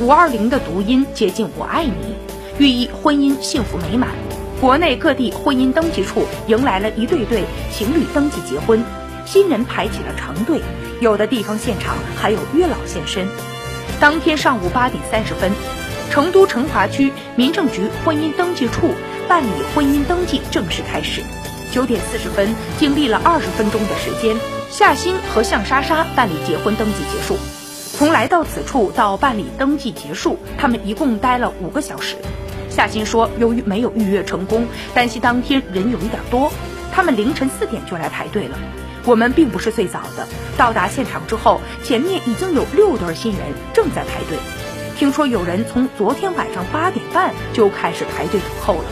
五二零的读音接近我爱你，寓意婚姻幸福美满。国内各地婚姻登记处迎来了一对对情侣登记结婚，新人排起了长队，有的地方现场还有月老现身。当天上午八点三十分，成都成华区民政局婚姻登记处办理婚姻登记正式开始。九点四十分，经历了二十分钟的时间，夏欣和向莎莎办理结婚登记结束。从来到此处到办理登记结束，他们一共待了五个小时。夏欣说：“由于没有预约成功，担心当天人有一点多，他们凌晨四点就来排队了。我们并不是最早的，到达现场之后，前面已经有六对新人正在排队。听说有人从昨天晚上八点半就开始排队等候了。”